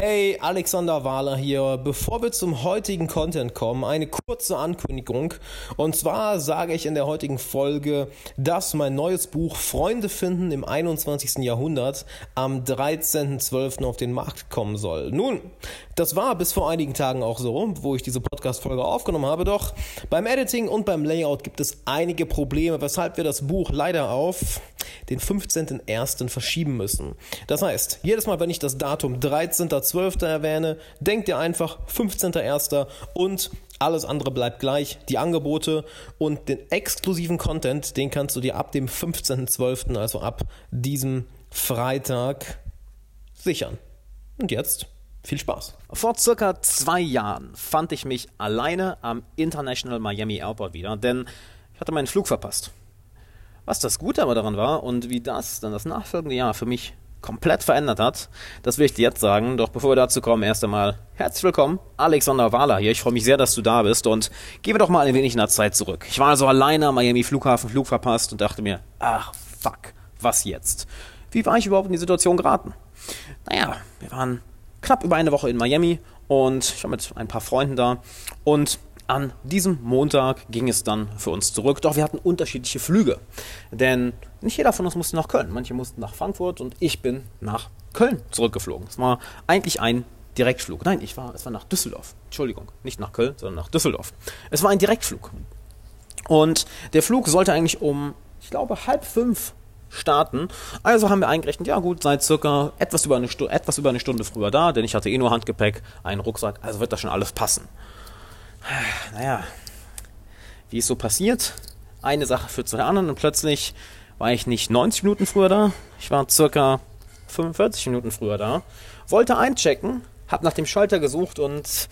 Hey, Alexander Wahler hier. Bevor wir zum heutigen Content kommen, eine kurze Ankündigung. Und zwar sage ich in der heutigen Folge, dass mein neues Buch Freunde finden im 21. Jahrhundert am 13.12. auf den Markt kommen soll. Nun, das war bis vor einigen Tagen auch so, wo ich diese Podcast-Folge aufgenommen habe. Doch beim Editing und beim Layout gibt es einige Probleme, weshalb wir das Buch leider auf den 15.01. verschieben müssen. Das heißt, jedes Mal, wenn ich das Datum 13.12. erwähne, denkt ihr einfach 15.01. und alles andere bleibt gleich. Die Angebote und den exklusiven Content, den kannst du dir ab dem 15.12., also ab diesem Freitag, sichern. Und jetzt viel Spaß. Vor circa zwei Jahren fand ich mich alleine am International Miami Airport wieder, denn ich hatte meinen Flug verpasst. Was das Gute aber daran war und wie das dann das nachfolgende Jahr für mich komplett verändert hat, das will ich dir jetzt sagen. Doch bevor wir dazu kommen, erst einmal herzlich willkommen, Alexander Wahler hier. Ich freue mich sehr, dass du da bist und gebe doch mal ein wenig in der Zeit zurück. Ich war also alleine am Miami Flughafen, Flug verpasst und dachte mir, ach fuck, was jetzt? Wie war ich überhaupt in die Situation geraten? Naja, wir waren knapp über eine Woche in Miami und ich war mit ein paar Freunden da und an diesem Montag ging es dann für uns zurück, doch wir hatten unterschiedliche Flüge. Denn nicht jeder von uns musste nach Köln. Manche mussten nach Frankfurt und ich bin nach Köln zurückgeflogen. Es war eigentlich ein Direktflug. Nein, ich war, es war nach Düsseldorf. Entschuldigung, nicht nach Köln, sondern nach Düsseldorf. Es war ein Direktflug. Und der Flug sollte eigentlich um, ich glaube, halb fünf starten. Also haben wir eingerechnet, ja gut, seid circa etwas über, eine etwas über eine Stunde früher da, denn ich hatte eh nur Handgepäck, einen Rucksack, also wird das schon alles passen. Naja, wie es so passiert, eine Sache führt zur anderen und plötzlich war ich nicht 90 Minuten früher da, ich war circa 45 Minuten früher da, wollte einchecken, hab nach dem Schalter gesucht und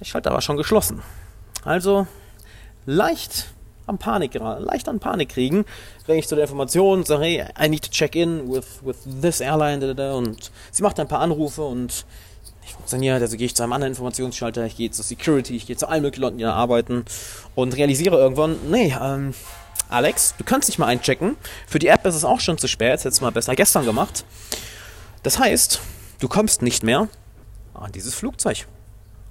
der Schalter war schon geschlossen. Also leicht am Panik, leicht an Panik kriegen, wenn ich zu der Information sage, hey, I need to check in with, with this airline und sie macht ein paar Anrufe und nicht funktioniert, also gehe ich zu einem anderen Informationsschalter, ich gehe zu Security, ich gehe zu allen möglichen Leuten, die da arbeiten und realisiere irgendwann, nee, ähm, Alex, du kannst dich mal einchecken. Für die App ist es auch schon zu spät, hättest du mal besser gestern gemacht. Das heißt, du kommst nicht mehr an dieses Flugzeug.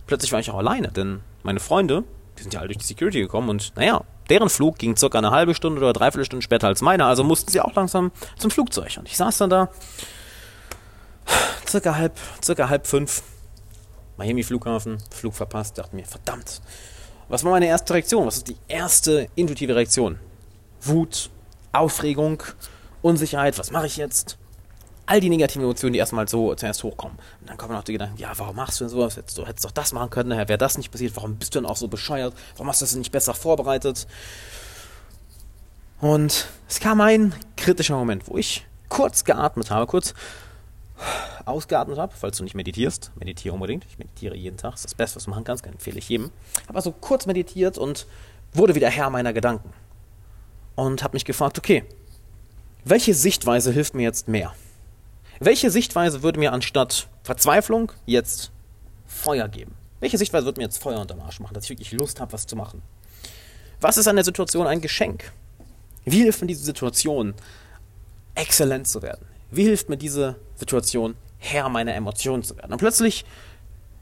Plötzlich war ich auch alleine, denn meine Freunde, die sind ja alle durch die Security gekommen und naja, deren Flug ging circa eine halbe Stunde oder dreiviertel Stunde später als meiner, also mussten sie auch langsam zum Flugzeug. Und ich saß dann da circa halb, circa halb fünf. Miami Flughafen, Flug verpasst, dachte mir, verdammt. Was war meine erste Reaktion? Was ist die erste intuitive Reaktion? Wut, Aufregung, Unsicherheit, was mache ich jetzt? All die negativen Emotionen, die erstmal so zuerst hochkommen. Und dann kommen noch die Gedanken, ja, warum machst du denn sowas? Hättest du hättest doch das machen können, daher wäre das nicht passiert. Warum bist du denn auch so bescheuert? Warum hast du das nicht besser vorbereitet? Und es kam ein kritischer Moment, wo ich kurz geatmet habe, kurz ausgeatmet habe, falls du nicht meditierst, meditiere unbedingt. Ich meditiere jeden Tag, das ist das Beste, was du machen kannst, empfehle ich jedem. Habe also kurz meditiert und wurde wieder Herr meiner Gedanken. Und habe mich gefragt, okay, welche Sichtweise hilft mir jetzt mehr? Welche Sichtweise würde mir anstatt Verzweiflung jetzt Feuer geben? Welche Sichtweise würde mir jetzt Feuer unterm Arsch machen, dass ich wirklich Lust habe, was zu machen? Was ist an der Situation ein Geschenk? Wie hilft mir diese Situation, exzellent zu werden? Wie hilft mir diese Situation, Herr meiner Emotionen zu werden? Und plötzlich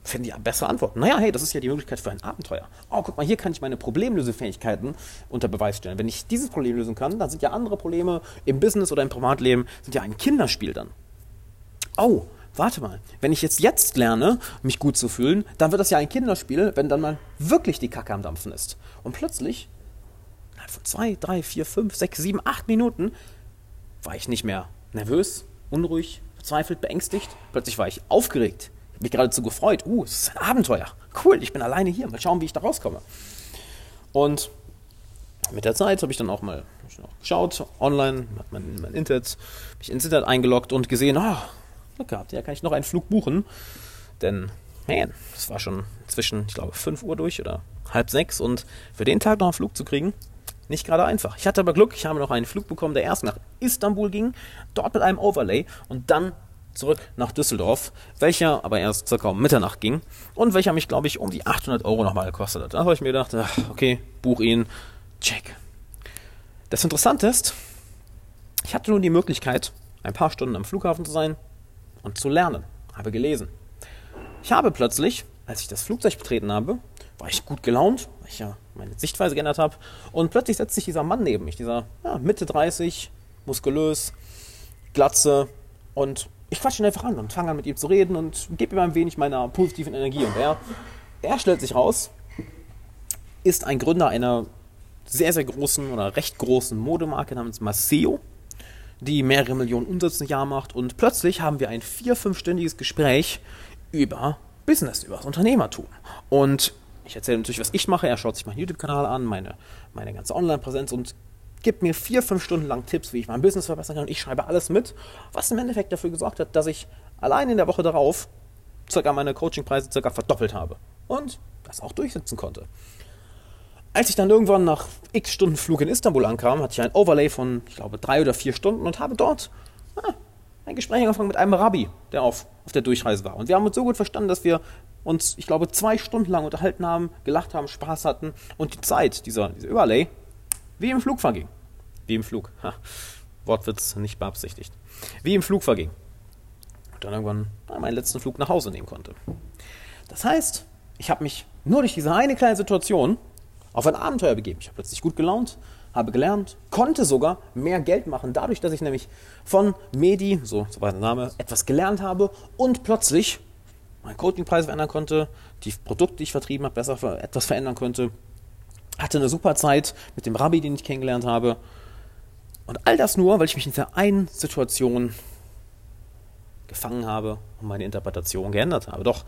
finden die bessere Antworten. Naja, hey, das ist ja die Möglichkeit für ein Abenteuer. Oh, guck mal, hier kann ich meine Problemlösefähigkeiten unter Beweis stellen. Wenn ich dieses Problem lösen kann, dann sind ja andere Probleme im Business oder im Privatleben sind ja ein Kinderspiel dann. Oh, warte mal, wenn ich jetzt jetzt lerne, mich gut zu fühlen, dann wird das ja ein Kinderspiel, wenn dann mal wirklich die Kacke am Dampfen ist. Und plötzlich, innerhalb von zwei, drei, vier, fünf, sechs, sieben, acht Minuten, war ich nicht mehr nervös, unruhig, verzweifelt, beängstigt. Plötzlich war ich aufgeregt. Habe mich geradezu gefreut. Uh, es ist ein Abenteuer. Cool, ich bin alleine hier. Mal schauen, wie ich da rauskomme. Und mit der Zeit habe ich dann auch mal geschaut, online, hat mein, mein Internet, mich ins Internet eingeloggt und gesehen, oh, Glück gehabt, ja, kann ich noch einen Flug buchen. Denn, man, das war schon zwischen, ich glaube, 5 Uhr durch oder halb sechs und für den Tag noch einen Flug zu kriegen, nicht gerade einfach. Ich hatte aber Glück, ich habe noch einen Flug bekommen, der erst nach Istanbul ging, dort mit einem Overlay und dann zurück nach Düsseldorf, welcher aber erst circa um Mitternacht ging und welcher mich, glaube ich, um die 800 Euro nochmal gekostet hat. Da habe ich mir gedacht, ach, okay, buch ihn, check. Das Interessante ist, ich hatte nun die Möglichkeit, ein paar Stunden am Flughafen zu sein und zu lernen. Habe gelesen, Ich habe plötzlich, als ich das Flugzeug betreten habe, war ich gut gelaunt, weil ich ja meine Sichtweise geändert habe. Und plötzlich setzt sich dieser Mann neben mich, dieser ja, Mitte 30, muskulös, Glatze. Und ich quatsche ihn einfach an und fange an mit ihm zu reden und gebe ihm ein wenig meiner positiven Energie. Und er, er stellt sich raus, ist ein Gründer einer sehr, sehr großen oder recht großen Modemarke namens Maceo, die mehrere Millionen Umsätze im Jahr macht. Und plötzlich haben wir ein vier-, fünfstündiges Gespräch über Business, über das Unternehmertum. Und ich erzähle natürlich, was ich mache. Er schaut sich meinen YouTube-Kanal an, meine, meine ganze Online-Präsenz und gibt mir vier, fünf Stunden lang Tipps, wie ich mein Business verbessern kann. Und ich schreibe alles mit, was im Endeffekt dafür gesorgt hat, dass ich allein in der Woche darauf circa meine Coachingpreise circa verdoppelt habe. Und das auch durchsetzen konnte. Als ich dann irgendwann nach x Stunden Flug in Istanbul ankam, hatte ich ein Overlay von, ich glaube, drei oder vier Stunden und habe dort ah, ein Gespräch angefangen mit einem Rabbi, der auf, auf der Durchreise war. Und wir haben uns so gut verstanden, dass wir uns, ich glaube, zwei Stunden lang unterhalten haben, gelacht haben, Spaß hatten und die Zeit, dieser, dieser Überlay, wie im Flug verging. Wie im Flug. Ha, Wortwitz nicht beabsichtigt. Wie im Flug verging. Und dann irgendwann meinen letzten Flug nach Hause nehmen konnte. Das heißt, ich habe mich nur durch diese eine kleine Situation auf ein Abenteuer begeben. Ich habe plötzlich gut gelaunt, habe gelernt, konnte sogar mehr Geld machen, dadurch, dass ich nämlich von Medi, so, so war der Name, etwas gelernt habe und plötzlich meinen Coachingpreis verändern konnte, die Produkte, die ich vertrieben habe, besser etwas verändern konnte. Hatte eine super Zeit mit dem Rabbi, den ich kennengelernt habe. Und all das nur, weil ich mich in dieser einen Situation gefangen habe und meine Interpretation geändert habe. Doch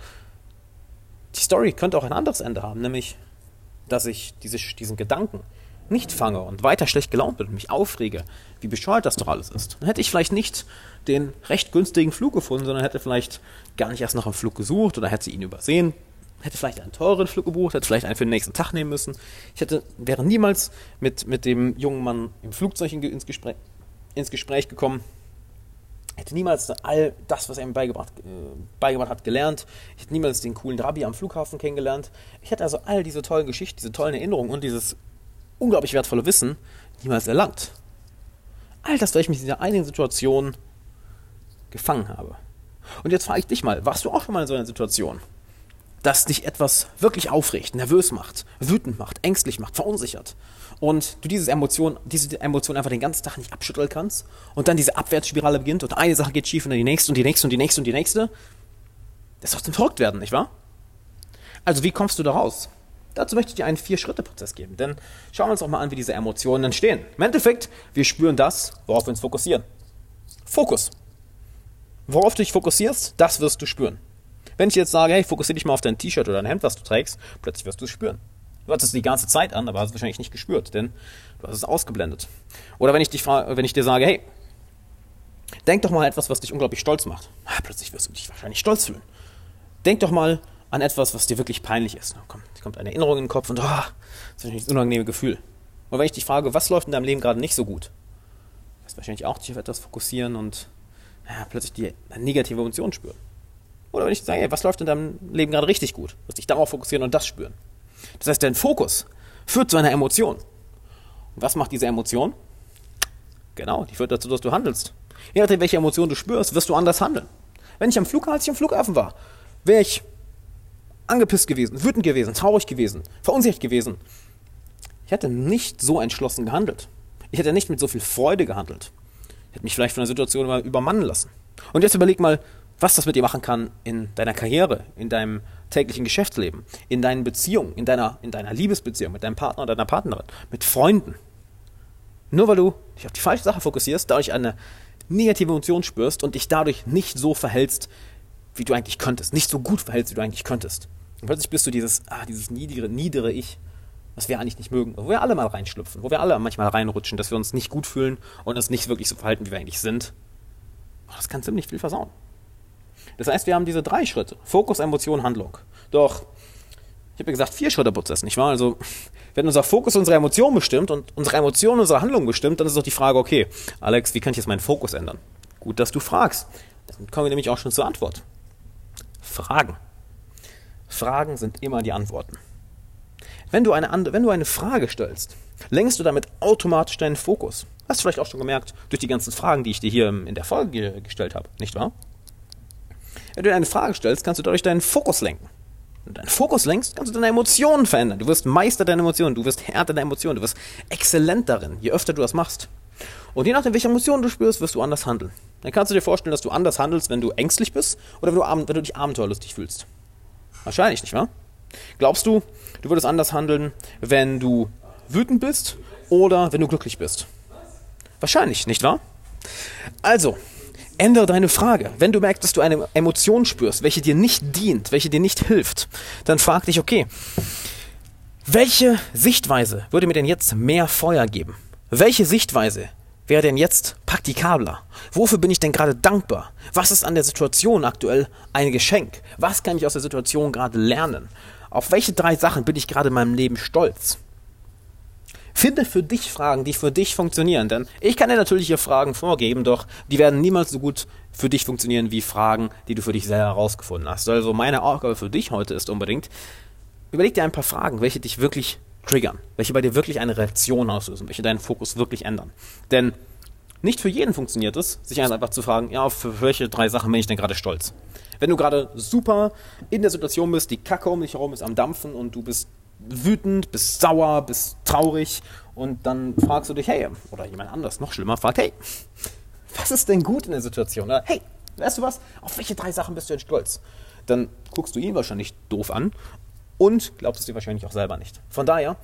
die Story könnte auch ein anderes Ende haben, nämlich, dass ich diese, diesen Gedanken nicht fange und weiter schlecht gelaunt bin und mich aufrege, wie bescheuert das doch alles ist, dann hätte ich vielleicht nicht den recht günstigen Flug gefunden, sondern hätte vielleicht gar nicht erst nach einem Flug gesucht oder hätte ihn übersehen, hätte vielleicht einen teuren Flug gebucht, hätte vielleicht einen für den nächsten Tag nehmen müssen. Ich hätte, wäre niemals mit, mit dem jungen Mann im Flugzeug ins Gespräch, ins Gespräch gekommen, hätte niemals all das, was er ihm beigebracht, äh, beigebracht hat, gelernt. Ich hätte niemals den coolen Rabbi am Flughafen kennengelernt. Ich hätte also all diese tollen Geschichten, diese tollen Erinnerungen und dieses unglaublich wertvolle Wissen niemals erlangt. All das, weil ich mich in dieser einigen Situation gefangen habe. Und jetzt frage ich dich mal, warst du auch schon mal in so einer Situation, dass dich etwas wirklich aufregt, nervös macht, wütend macht, ängstlich macht, verunsichert und du diese Emotion, diese Emotion einfach den ganzen Tag nicht abschütteln kannst und dann diese Abwärtsspirale beginnt und eine Sache geht schief und dann die nächste und die nächste und die nächste und die nächste? Das soll zum verrückt werden, nicht wahr? Also wie kommst du da raus? Dazu möchte ich dir einen Vier-Schritte-Prozess geben, denn schauen wir uns auch mal an, wie diese Emotionen entstehen. Im Endeffekt, wir spüren das, worauf wir uns fokussieren. Fokus. Worauf du dich fokussierst, das wirst du spüren. Wenn ich jetzt sage, hey, fokussiere dich mal auf dein T-Shirt oder dein Hemd, was du trägst, plötzlich wirst du es spüren. Du hattest es die ganze Zeit an, aber hast es wahrscheinlich nicht gespürt, denn du hast es ausgeblendet. Oder wenn ich, dich wenn ich dir sage, hey, denk doch mal etwas, was dich unglaublich stolz macht. Ah, plötzlich wirst du dich wahrscheinlich stolz fühlen. Denk doch mal an etwas, was dir wirklich peinlich ist. Da kommt, eine Erinnerung in den Kopf und oh, das ist ein unangenehmes Gefühl. Und wenn ich dich frage, was läuft in deinem Leben gerade nicht so gut, wirst wahrscheinlich auch dich auf etwas fokussieren und ja, plötzlich die negative Emotion spüren. Oder wenn ich sage, hey, was läuft in deinem Leben gerade richtig gut, wirst dich darauf fokussieren und das spüren. Das heißt, dein Fokus führt zu einer Emotion. Und was macht diese Emotion? Genau, die führt dazu, dass du handelst. Je nachdem, welche Emotion du spürst, wirst du anders handeln. Wenn ich am Flughafen, als ich am Flughafen war, wäre ich angepisst gewesen, wütend gewesen, traurig gewesen, verunsichert gewesen. Ich hätte nicht so entschlossen gehandelt. Ich hätte nicht mit so viel Freude gehandelt. Ich hätte mich vielleicht von der Situation mal übermannen lassen. Und jetzt überleg mal, was das mit dir machen kann in deiner Karriere, in deinem täglichen Geschäftsleben, in deinen Beziehungen, in deiner, in deiner Liebesbeziehung mit deinem Partner oder deiner Partnerin, mit Freunden. Nur weil du dich auf die falsche Sache fokussierst, dadurch eine negative Emotion spürst und dich dadurch nicht so verhältst, wie du eigentlich könntest, nicht so gut verhältst, wie du eigentlich könntest. Und plötzlich bist du dieses, ah, dieses niedere, niedere Ich, was wir eigentlich nicht mögen, wo wir alle mal reinschlüpfen, wo wir alle manchmal reinrutschen, dass wir uns nicht gut fühlen und uns nicht wirklich so verhalten, wie wir eigentlich sind. Das kann ziemlich viel versauen. Das heißt, wir haben diese drei Schritte. Fokus, Emotion, Handlung. Doch, ich habe ja gesagt, vier Schritte Prozess, nicht wahr? Also, wenn unser Fokus unsere Emotion bestimmt und unsere Emotion unsere Handlung bestimmt, dann ist doch die Frage, okay, Alex, wie kann ich jetzt meinen Fokus ändern? Gut, dass du fragst. Dann kommen wir nämlich auch schon zur Antwort. Fragen. Fragen sind immer die Antworten. Wenn du eine, wenn du eine Frage stellst, lenkst du damit automatisch deinen Fokus. Hast du vielleicht auch schon gemerkt, durch die ganzen Fragen, die ich dir hier in der Folge gestellt habe, nicht wahr? Wenn du eine Frage stellst, kannst du dadurch deinen Fokus lenken. Wenn du deinen Fokus lenkst, kannst du deine Emotionen verändern. Du wirst Meister deiner Emotionen, du wirst Herr deiner Emotionen, du wirst exzellent darin, je öfter du das machst. Und je nachdem, welche Emotionen du spürst, wirst du anders handeln. Dann kannst du dir vorstellen, dass du anders handelst, wenn du ängstlich bist oder wenn du, wenn du dich abenteuerlustig fühlst. Wahrscheinlich, nicht wahr? Glaubst du, du würdest anders handeln, wenn du wütend bist oder wenn du glücklich bist? Wahrscheinlich, nicht wahr? Also, ändere deine Frage. Wenn du merkst, dass du eine Emotion spürst, welche dir nicht dient, welche dir nicht hilft, dann frag dich, okay, welche Sichtweise würde mir denn jetzt mehr Feuer geben? Welche Sichtweise wäre denn jetzt praktikabler? Wofür bin ich denn gerade dankbar? Was ist an der Situation aktuell ein Geschenk? Was kann ich aus der Situation gerade lernen? Auf welche drei Sachen bin ich gerade in meinem Leben stolz? Finde für dich Fragen, die für dich funktionieren. Denn ich kann dir natürlich hier Fragen vorgeben, doch die werden niemals so gut für dich funktionieren wie Fragen, die du für dich selber herausgefunden hast. Also meine Aufgabe für dich heute ist unbedingt, überleg dir ein paar Fragen, welche dich wirklich triggern, welche bei dir wirklich eine Reaktion auslösen, welche deinen Fokus wirklich ändern. Denn nicht für jeden funktioniert es, sich einfach zu fragen, ja, für welche drei Sachen bin ich denn gerade stolz? Wenn du gerade super in der Situation bist, die Kacke um dich herum ist am Dampfen und du bist wütend, bist sauer, bist traurig und dann fragst du dich, hey, oder jemand anders, noch schlimmer, fragt, hey, was ist denn gut in der Situation? Oder, hey, weißt du was, auf welche drei Sachen bist du denn stolz? Dann guckst du ihn wahrscheinlich doof an und glaubst es dir wahrscheinlich auch selber nicht. Von daher,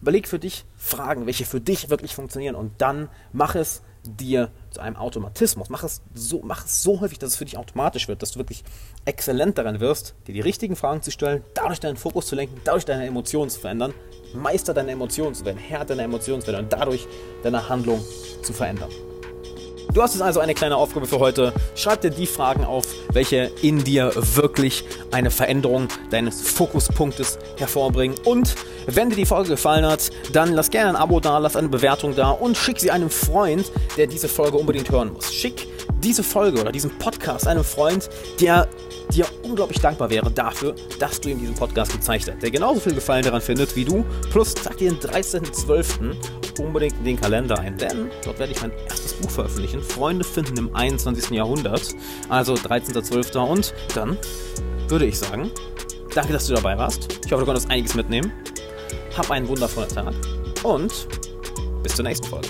überleg für dich Fragen, welche für dich wirklich funktionieren und dann mach es dir zu einem Automatismus. Mach es, so, mach es so häufig, dass es für dich automatisch wird, dass du wirklich exzellent daran wirst, dir die richtigen Fragen zu stellen, dadurch deinen Fokus zu lenken, dadurch deine Emotionen zu verändern, Meister deiner Emotionen zu werden, Herr deiner Emotionen zu werden und dadurch deine Handlung zu verändern. Du hast jetzt also eine kleine Aufgabe für heute. Schreib dir die Fragen auf, welche in dir wirklich eine Veränderung deines Fokuspunktes hervorbringen. Und wenn dir die Folge gefallen hat, dann lass gerne ein Abo da, lass eine Bewertung da und schick sie einem Freund, der diese Folge unbedingt hören muss. Schick diese Folge oder diesen Podcast einem Freund, der dir unglaublich dankbar wäre dafür, dass du ihm diesen Podcast gezeigt hast, der genauso viel Gefallen daran findet wie du. Plus trag dir den 13.12. unbedingt in den Kalender ein, denn dort werde ich mein erstes Buch veröffentlichen. Freunde finden im 21. Jahrhundert. Also 13.12. Und dann würde ich sagen, danke, dass du dabei warst. Ich hoffe, du konntest einiges mitnehmen. Hab einen wundervollen Tag und bis zur nächsten Folge.